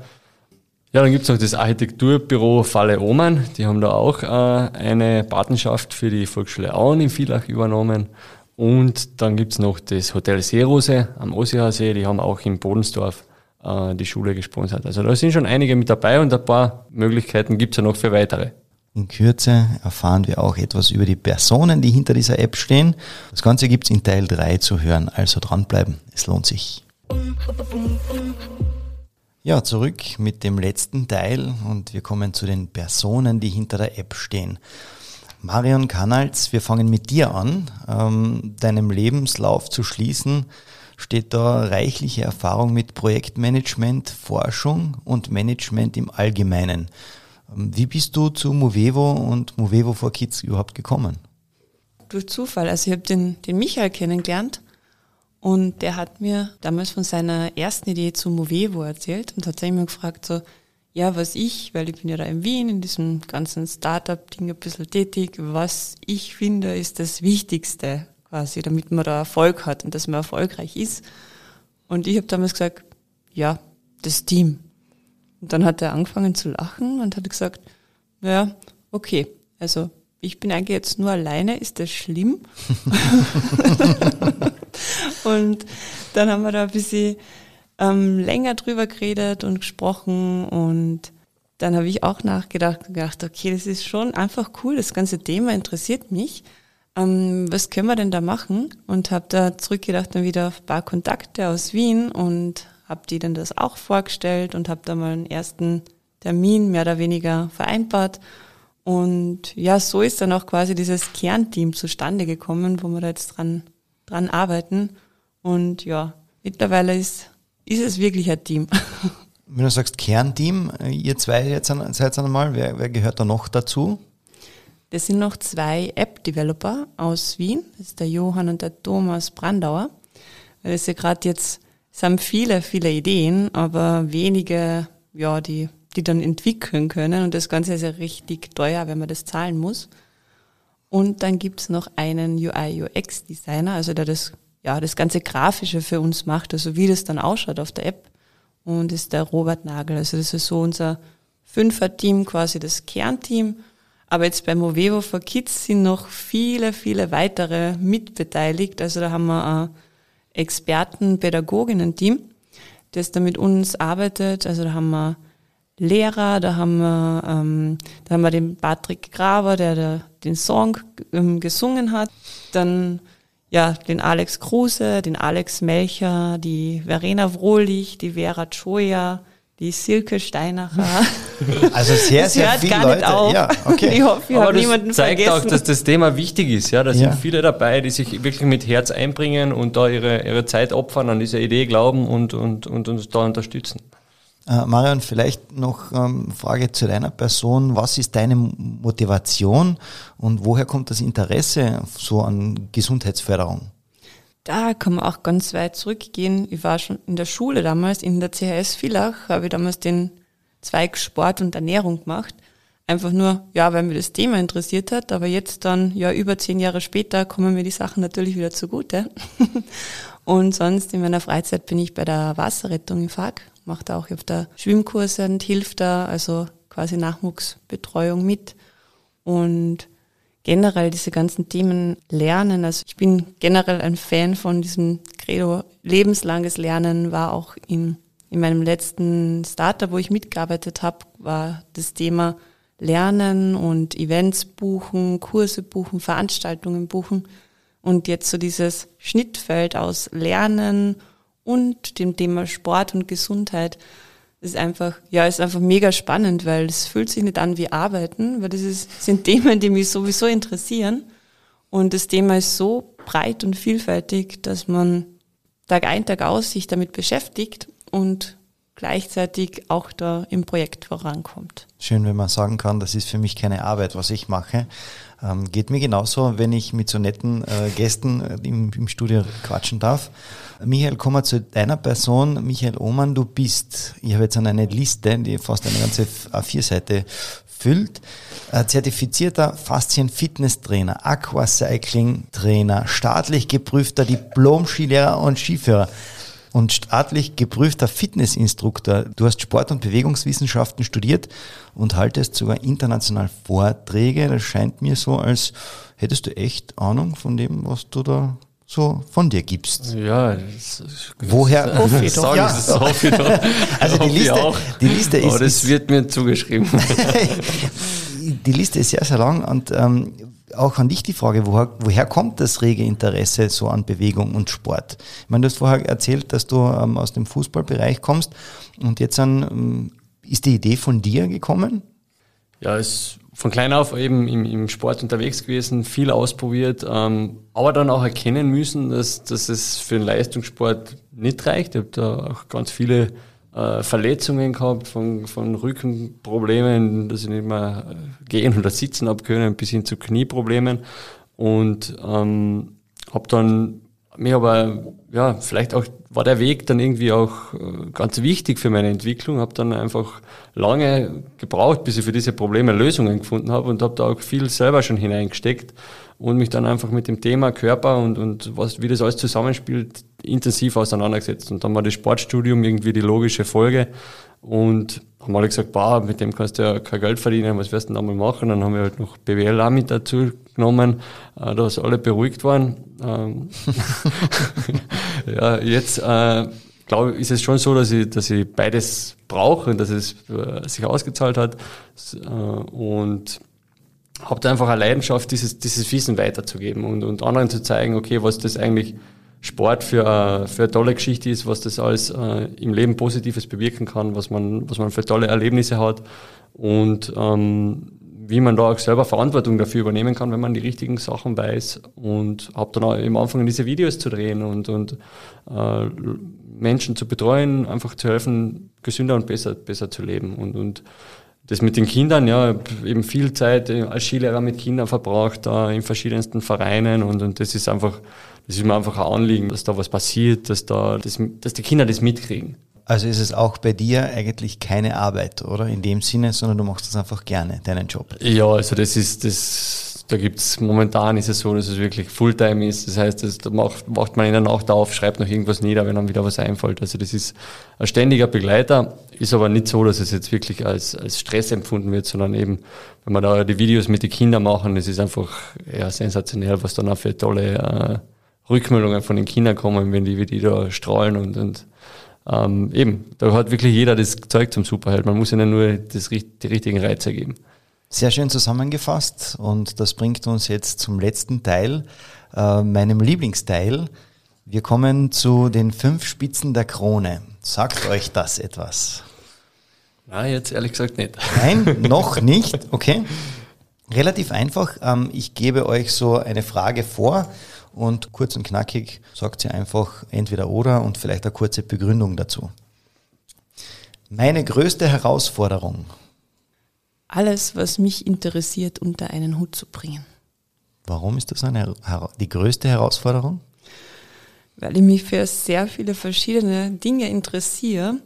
S5: Ja, dann gibt's noch das Architekturbüro Falle Oman. Die haben da auch äh, eine Patenschaft für die Volksschule Auen in Villach übernommen. Und dann gibt's noch das Hotel Seerose am Ossiher See. Die haben auch in Bodensdorf äh, die Schule gesponsert. Also da sind schon einige mit dabei und ein paar Möglichkeiten gibt's ja noch für weitere.
S3: In Kürze erfahren wir auch etwas über die Personen, die hinter dieser App stehen. Das Ganze gibt's in Teil 3 zu hören, also dranbleiben. Es lohnt sich. Ja, zurück mit dem letzten Teil und wir kommen zu den Personen, die hinter der App stehen. Marion Kanals, wir fangen mit dir an. Ähm, deinem Lebenslauf zu schließen steht da reichliche Erfahrung mit Projektmanagement, Forschung und Management im Allgemeinen. Ähm, wie bist du zu Movevo und Movevo for Kids überhaupt gekommen?
S4: Durch Zufall. Also ich habe den, den Michael kennengelernt und der hat mir damals von seiner ersten Idee zu Movevo erzählt und hat sich immer gefragt, so, ja, was ich, weil ich bin ja da in Wien in diesem ganzen Startup-Ding ein bisschen tätig, was ich finde, ist das Wichtigste quasi, damit man da Erfolg hat und dass man erfolgreich ist. Und ich habe damals gesagt, ja, das Team. Und dann hat er angefangen zu lachen und hat gesagt, naja, okay, also ich bin eigentlich jetzt nur alleine, ist das schlimm? und dann haben wir da ein bisschen ähm, länger drüber geredet und gesprochen und dann habe ich auch nachgedacht und gedacht, okay, das ist schon einfach cool, das ganze Thema interessiert mich. Ähm, was können wir denn da machen? Und habe da zurückgedacht dann wieder auf ein paar Kontakte aus Wien und habe die dann das auch vorgestellt und habe da mal einen ersten Termin mehr oder weniger vereinbart. Und ja, so ist dann auch quasi dieses Kernteam zustande gekommen, wo wir da jetzt dran, dran arbeiten. Und ja, mittlerweile ist ist es wirklich ein Team.
S3: Wenn du sagst Kernteam, äh, ihr zwei jetzt seid einmal, wer, wer gehört da noch dazu?
S4: Das sind noch zwei App-Developer aus Wien. Das ist der Johann und der Thomas Brandauer. Das ist ja gerade jetzt, es haben viele, viele Ideen, aber wenige, ja, die, die dann entwickeln können. Und das Ganze ist ja richtig teuer, wenn man das zahlen muss. Und dann gibt's noch einen UI-UX-Designer, also der das ja, das ganze Grafische für uns macht, also wie das dann ausschaut auf der App. Und ist der Robert Nagel. Also das ist so unser Fünfer-Team, quasi das Kernteam. Aber jetzt bei Movevo for Kids sind noch viele, viele weitere mitbeteiligt. Also da haben wir ein Experten-Pädagoginnen-Team, das da mit uns arbeitet. Also da haben wir Lehrer, da haben wir, ähm, da haben wir den Patrick Graber, der, der den Song ähm, gesungen hat. Dann ja, den Alex Kruse, den Alex Melcher, die Verena Wrohlich, die Vera Choya, die Silke Steinacher.
S3: Also sehr, sehr hört viele gar
S4: Leute. Nicht auf.
S3: Ja, okay.
S4: Ich hoffe, ich habe niemanden
S5: das zeigt
S4: vergessen.
S5: auch, dass das Thema wichtig ist. Ja, da
S3: Ja.
S5: sind viele dabei, die sich wirklich mit Herz einbringen und da ihre, ihre Zeit opfern, an diese Idee glauben und, und, und uns da unterstützen.
S3: Äh, Marion, vielleicht noch ähm, Frage zu deiner Person. Was ist deine Motivation und woher kommt das Interesse so an Gesundheitsförderung?
S4: Da kann man auch ganz weit zurückgehen. Ich war schon in der Schule damals, in der CHS Villach, habe ich damals den Zweig Sport und Ernährung gemacht. Einfach nur, ja, weil mir das Thema interessiert hat, aber jetzt dann, ja, über zehn Jahre später kommen mir die Sachen natürlich wieder zugute. und sonst in meiner Freizeit bin ich bei der Wasserrettung im FAG, mache da auch auf der Schwimmkurse und hilft da, also quasi Nachwuchsbetreuung mit. Und generell diese ganzen Themen lernen. Also ich bin generell ein Fan von diesem Credo lebenslanges Lernen, war auch in, in meinem letzten Startup, wo ich mitgearbeitet habe, war das Thema Lernen und Events buchen, Kurse buchen, Veranstaltungen buchen und jetzt so dieses Schnittfeld aus Lernen und dem Thema Sport und Gesundheit ist einfach, ja, ist einfach mega spannend, weil es fühlt sich nicht an wie Arbeiten, weil das ist, sind Themen, die mich sowieso interessieren. Und das Thema ist so breit und vielfältig, dass man Tag ein, Tag aus sich damit beschäftigt und gleichzeitig auch da im Projekt vorankommt.
S3: Schön, wenn man sagen kann, das ist für mich keine Arbeit, was ich mache. Ähm, geht mir genauso, wenn ich mit so netten äh, Gästen äh, im, im Studio quatschen darf. Michael, kommen wir zu deiner Person. Michael Ohmann, du bist, ich habe jetzt eine Liste, die fast eine ganze A4-Seite füllt. Äh, zertifizierter Faszien-Fitnesstrainer, Aquacycling-Trainer, staatlich geprüfter Diplom-Skilehrer und Skiführer und staatlich geprüfter Fitnessinstruktor. Du hast Sport- und Bewegungswissenschaften studiert und haltest sogar international Vorträge. Das scheint mir so, als hättest du echt Ahnung von dem, was du da so von dir gibst.
S5: Ja, das, das,
S3: Woher?
S4: Hoffe ich doch.
S5: Sagen,
S3: Ja.
S5: das hoffe ich doch.
S3: Also die Liste- die Liste ist-
S5: Aber das wird mir zugeschrieben.
S3: die Liste ist sehr, sehr lang und ähm, auch an dich die Frage, woher, woher kommt das rege Interesse so an Bewegung und Sport? Ich meine, du hast vorher erzählt, dass du ähm, aus dem Fußballbereich kommst und jetzt ähm, ist die Idee von dir gekommen?
S5: Ja, ist von klein auf eben im, im Sport unterwegs gewesen, viel ausprobiert, ähm, aber dann auch erkennen müssen, dass, dass es für den Leistungssport nicht reicht. Ich habe da auch ganz viele äh, Verletzungen gehabt, von, von Rückenproblemen, dass ich nicht mehr äh, gehen oder sitzen habe können, bis hin zu Knieproblemen. Und ähm, habe dann mir aber, ja, vielleicht auch war der Weg dann irgendwie auch äh, ganz wichtig für meine Entwicklung. Habe dann einfach lange gebraucht, bis ich für diese Probleme Lösungen gefunden habe und habe da auch viel selber schon hineingesteckt und mich dann einfach mit dem Thema Körper und, und was, wie das alles zusammenspielt, intensiv auseinandergesetzt. Und dann war das Sportstudium irgendwie die logische Folge. Und haben alle gesagt, boah, mit dem kannst du ja kein Geld verdienen, was wirst du denn da mal machen? Dann haben wir halt noch BWL auch mit dazu genommen, äh, da ist alle beruhigt waren. Ähm, ja, jetzt äh, glaube ist es schon so, dass ich, dass ich beides brauche und dass es äh, sich ausgezahlt hat. Äh, und habe da einfach eine Leidenschaft, dieses, dieses Wissen weiterzugeben und, und anderen zu zeigen, okay, was das eigentlich Sport für, für eine tolle Geschichte ist, was das alles äh, im Leben Positives bewirken kann, was man, was man für tolle Erlebnisse hat und ähm, wie man da auch selber Verantwortung dafür übernehmen kann, wenn man die richtigen Sachen weiß. Und habe dann auch im Anfang diese Videos zu drehen und, und äh, Menschen zu betreuen, einfach zu helfen, gesünder und besser, besser zu leben. Und, und das mit den Kindern, ja, eben viel Zeit als Skilehrer mit Kindern verbracht, da in verschiedensten Vereinen und, und das ist einfach, das ist mir einfach ein Anliegen, dass da was passiert, dass da, das, dass die Kinder das mitkriegen.
S3: Also ist es auch bei dir eigentlich keine Arbeit, oder? In dem Sinne, sondern du machst das einfach gerne, deinen Job.
S5: Ja, also das ist, das, da gibt's momentan ist es so, dass es wirklich Fulltime ist. Das heißt, das, da macht, macht man in der Nacht auf, schreibt noch irgendwas nieder, wenn dann wieder was einfällt. Also das ist ein ständiger Begleiter, ist aber nicht so, dass es jetzt wirklich als, als Stress empfunden wird, sondern eben, wenn man da die Videos mit den Kindern machen, es ist einfach ja, sensationell, was dann auch für tolle äh, Rückmeldungen von den Kindern kommen, wenn die, wie die da strahlen und, und ähm, eben, da hat wirklich jeder das Zeug zum Superheld. Man muss ihnen nur das, die richtigen Reize geben.
S3: Sehr schön zusammengefasst und das bringt uns jetzt zum letzten Teil, äh, meinem Lieblingsteil. Wir kommen zu den fünf Spitzen der Krone. Sagt euch das etwas?
S5: Na, jetzt ehrlich gesagt nicht.
S3: Nein, noch nicht. Okay. Relativ einfach. Ähm, ich gebe euch so eine Frage vor und kurz und knackig sagt sie einfach entweder oder und vielleicht eine kurze Begründung dazu. Meine größte Herausforderung.
S4: Alles, was mich interessiert, unter einen Hut zu bringen.
S3: Warum ist das eine, die größte Herausforderung?
S4: Weil ich mich für sehr viele verschiedene Dinge interessiere.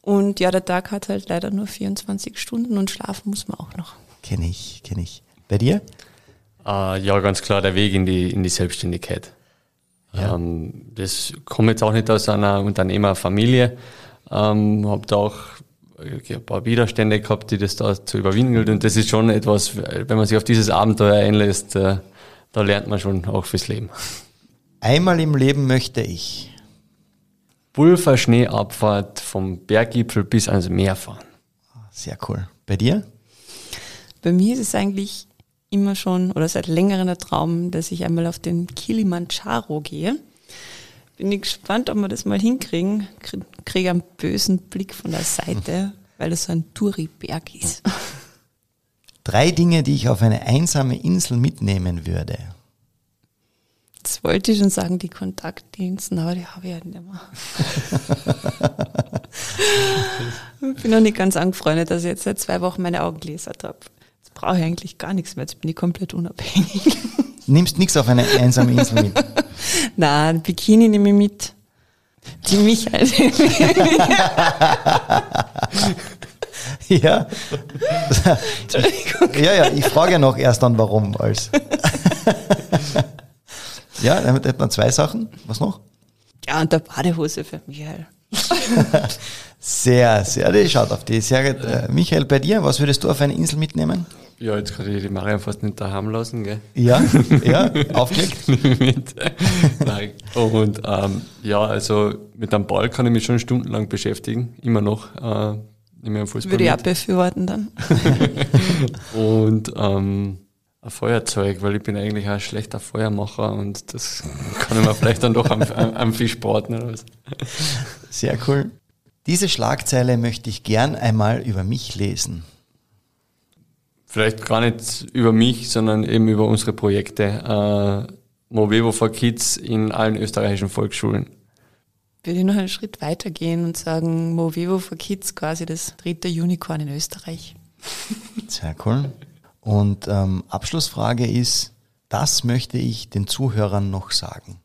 S4: Und ja, der Tag hat halt leider nur 24 Stunden und schlafen muss man auch noch.
S3: Kenne ich, kenne ich. Bei dir?
S5: Uh, ja, ganz klar der Weg in die, in die Selbstständigkeit. Ja. Ähm, das kommt jetzt auch nicht aus einer Unternehmerfamilie. Ähm, habe da auch ein paar Widerstände gehabt, die das da zu überwinden gilt. Und das ist schon etwas, wenn man sich auf dieses Abenteuer einlässt, äh, da lernt man schon auch fürs Leben.
S3: Einmal im Leben möchte ich
S5: Pulverschneeabfahrt vom Berggipfel bis ans Meer fahren.
S3: Sehr cool. Bei dir?
S4: Bei mir ist es eigentlich immer schon oder seit längerem der Traum, dass ich einmal auf den Kilimanjaro gehe. Bin ich gespannt, ob wir das mal hinkriegen. Kriege einen bösen Blick von der Seite, weil das so ein Touri-Berg ist.
S3: Drei Dinge, die ich auf eine einsame Insel mitnehmen würde.
S4: Das wollte ich schon sagen, die Kontaktdiensten, aber die habe ich halt nicht mehr. ich bin noch nicht ganz angefreundet, dass ich jetzt seit zwei Wochen meine Augen gelasert habe brauche ich eigentlich gar nichts mehr. Jetzt bin ich komplett unabhängig.
S3: Nimmst nichts auf eine einsame Insel mit?
S4: Nein, ein Bikini nehme ich mit. Die Michael.
S3: ja. Entschuldigung. Ja, ja, ich frage ja noch erst dann, warum. Als. ja, damit hätte man zwei Sachen. Was noch?
S4: Ja, und der Badehose für Michael.
S3: sehr, sehr, die schaut auf die. Sehr gut. Äh, Michael, bei dir, was würdest du auf eine Insel mitnehmen?
S5: Ja, jetzt kann ich die Marian fast nicht daheim lassen, gell?
S3: Ja, ja, aufgelegt.
S5: mit. Nein. Und ähm, ja, also mit einem Ball kann ich mich schon stundenlang beschäftigen, immer noch. Äh,
S4: immer Fußball Würde ich auch befürworten dann.
S5: und ähm, ein Feuerzeug, weil ich bin eigentlich ein schlechter Feuermacher und das kann ich mir vielleicht dann doch am, am Fisch braten oder was.
S3: Sehr cool. Diese Schlagzeile möchte ich gern einmal über mich lesen
S5: vielleicht gar nicht über mich, sondern eben über unsere Projekte. Äh, Movevo for Kids in allen österreichischen Volksschulen.
S4: Würde ich noch einen Schritt weiter gehen und sagen, Movevo for Kids quasi das dritte Unicorn in Österreich.
S3: Sehr cool. Und ähm, Abschlussfrage ist, das möchte ich den Zuhörern noch sagen.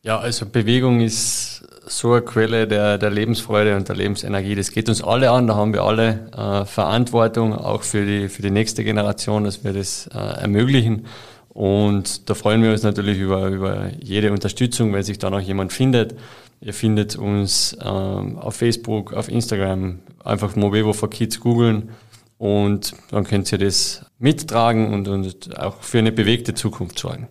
S5: Ja, also Bewegung ist so eine Quelle der, der Lebensfreude und der Lebensenergie. Das geht uns alle an, da haben wir alle äh, Verantwortung, auch für die, für die nächste Generation, dass wir das äh, ermöglichen. Und da freuen wir uns natürlich über, über jede Unterstützung, wenn sich da noch jemand findet. Ihr findet uns ähm, auf Facebook, auf Instagram, einfach Movevo for Kids googeln und dann könnt ihr das mittragen und, und auch für eine bewegte Zukunft sorgen.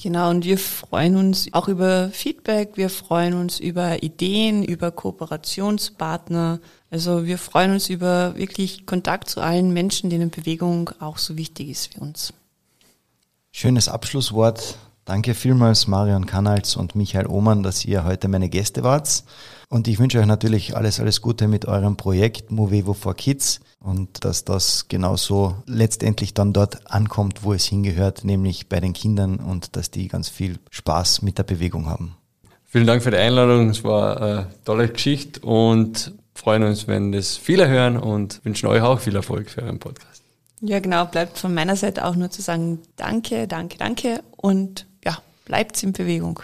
S4: Genau, und wir freuen uns auch über Feedback, wir freuen uns über Ideen, über Kooperationspartner. Also wir freuen uns über wirklich Kontakt zu allen Menschen, denen Bewegung auch so wichtig ist wie uns.
S3: Schönes Abschlusswort. Danke vielmals Marion Kanals und Michael Ohmann, dass ihr heute meine Gäste wart. Und ich wünsche euch natürlich alles, alles Gute mit eurem Projekt Movevo for Kids und dass das genauso letztendlich dann dort ankommt, wo es hingehört, nämlich bei den Kindern und dass die ganz viel Spaß mit der Bewegung haben.
S5: Vielen Dank für die Einladung. Es war eine tolle Geschichte und freuen uns, wenn das viele hören und wünschen euch auch viel Erfolg für euren Podcast.
S4: Ja, genau. Bleibt von meiner Seite auch nur zu sagen, danke, danke, danke und ja, bleibt in Bewegung.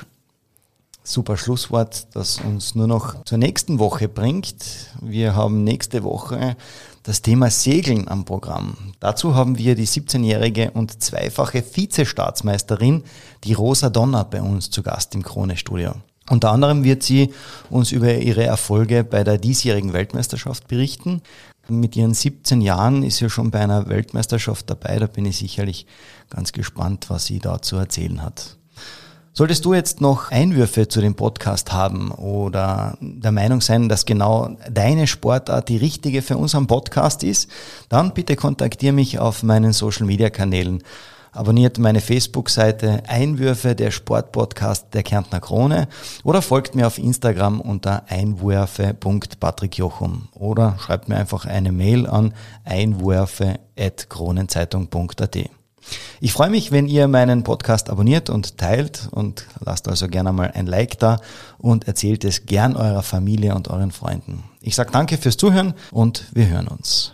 S3: Super Schlusswort, das uns nur noch zur nächsten Woche bringt. Wir haben nächste Woche das Thema Segeln am Programm. Dazu haben wir die 17-jährige und zweifache Vizestaatsmeisterin, die Rosa Donner, bei uns zu Gast im Krone-Studio. Unter anderem wird sie uns über ihre Erfolge bei der diesjährigen Weltmeisterschaft berichten. Mit ihren 17 Jahren ist sie schon bei einer Weltmeisterschaft dabei. Da bin ich sicherlich ganz gespannt, was sie da zu erzählen hat. Solltest du jetzt noch Einwürfe zu dem Podcast haben oder der Meinung sein, dass genau deine Sportart die richtige für unseren Podcast ist, dann bitte kontaktiere mich auf meinen Social Media Kanälen. Abonniert meine Facebook-Seite Einwürfe der Sportpodcast der Kärntner Krone oder folgt mir auf Instagram unter einwürfe.patrickjochum oder schreibt mir einfach eine Mail an einwürfe.kronenzeitung.at. Ich freue mich, wenn ihr meinen Podcast abonniert und teilt und lasst also gerne mal ein Like da und erzählt es gern eurer Familie und euren Freunden. Ich sage danke fürs Zuhören und wir hören uns.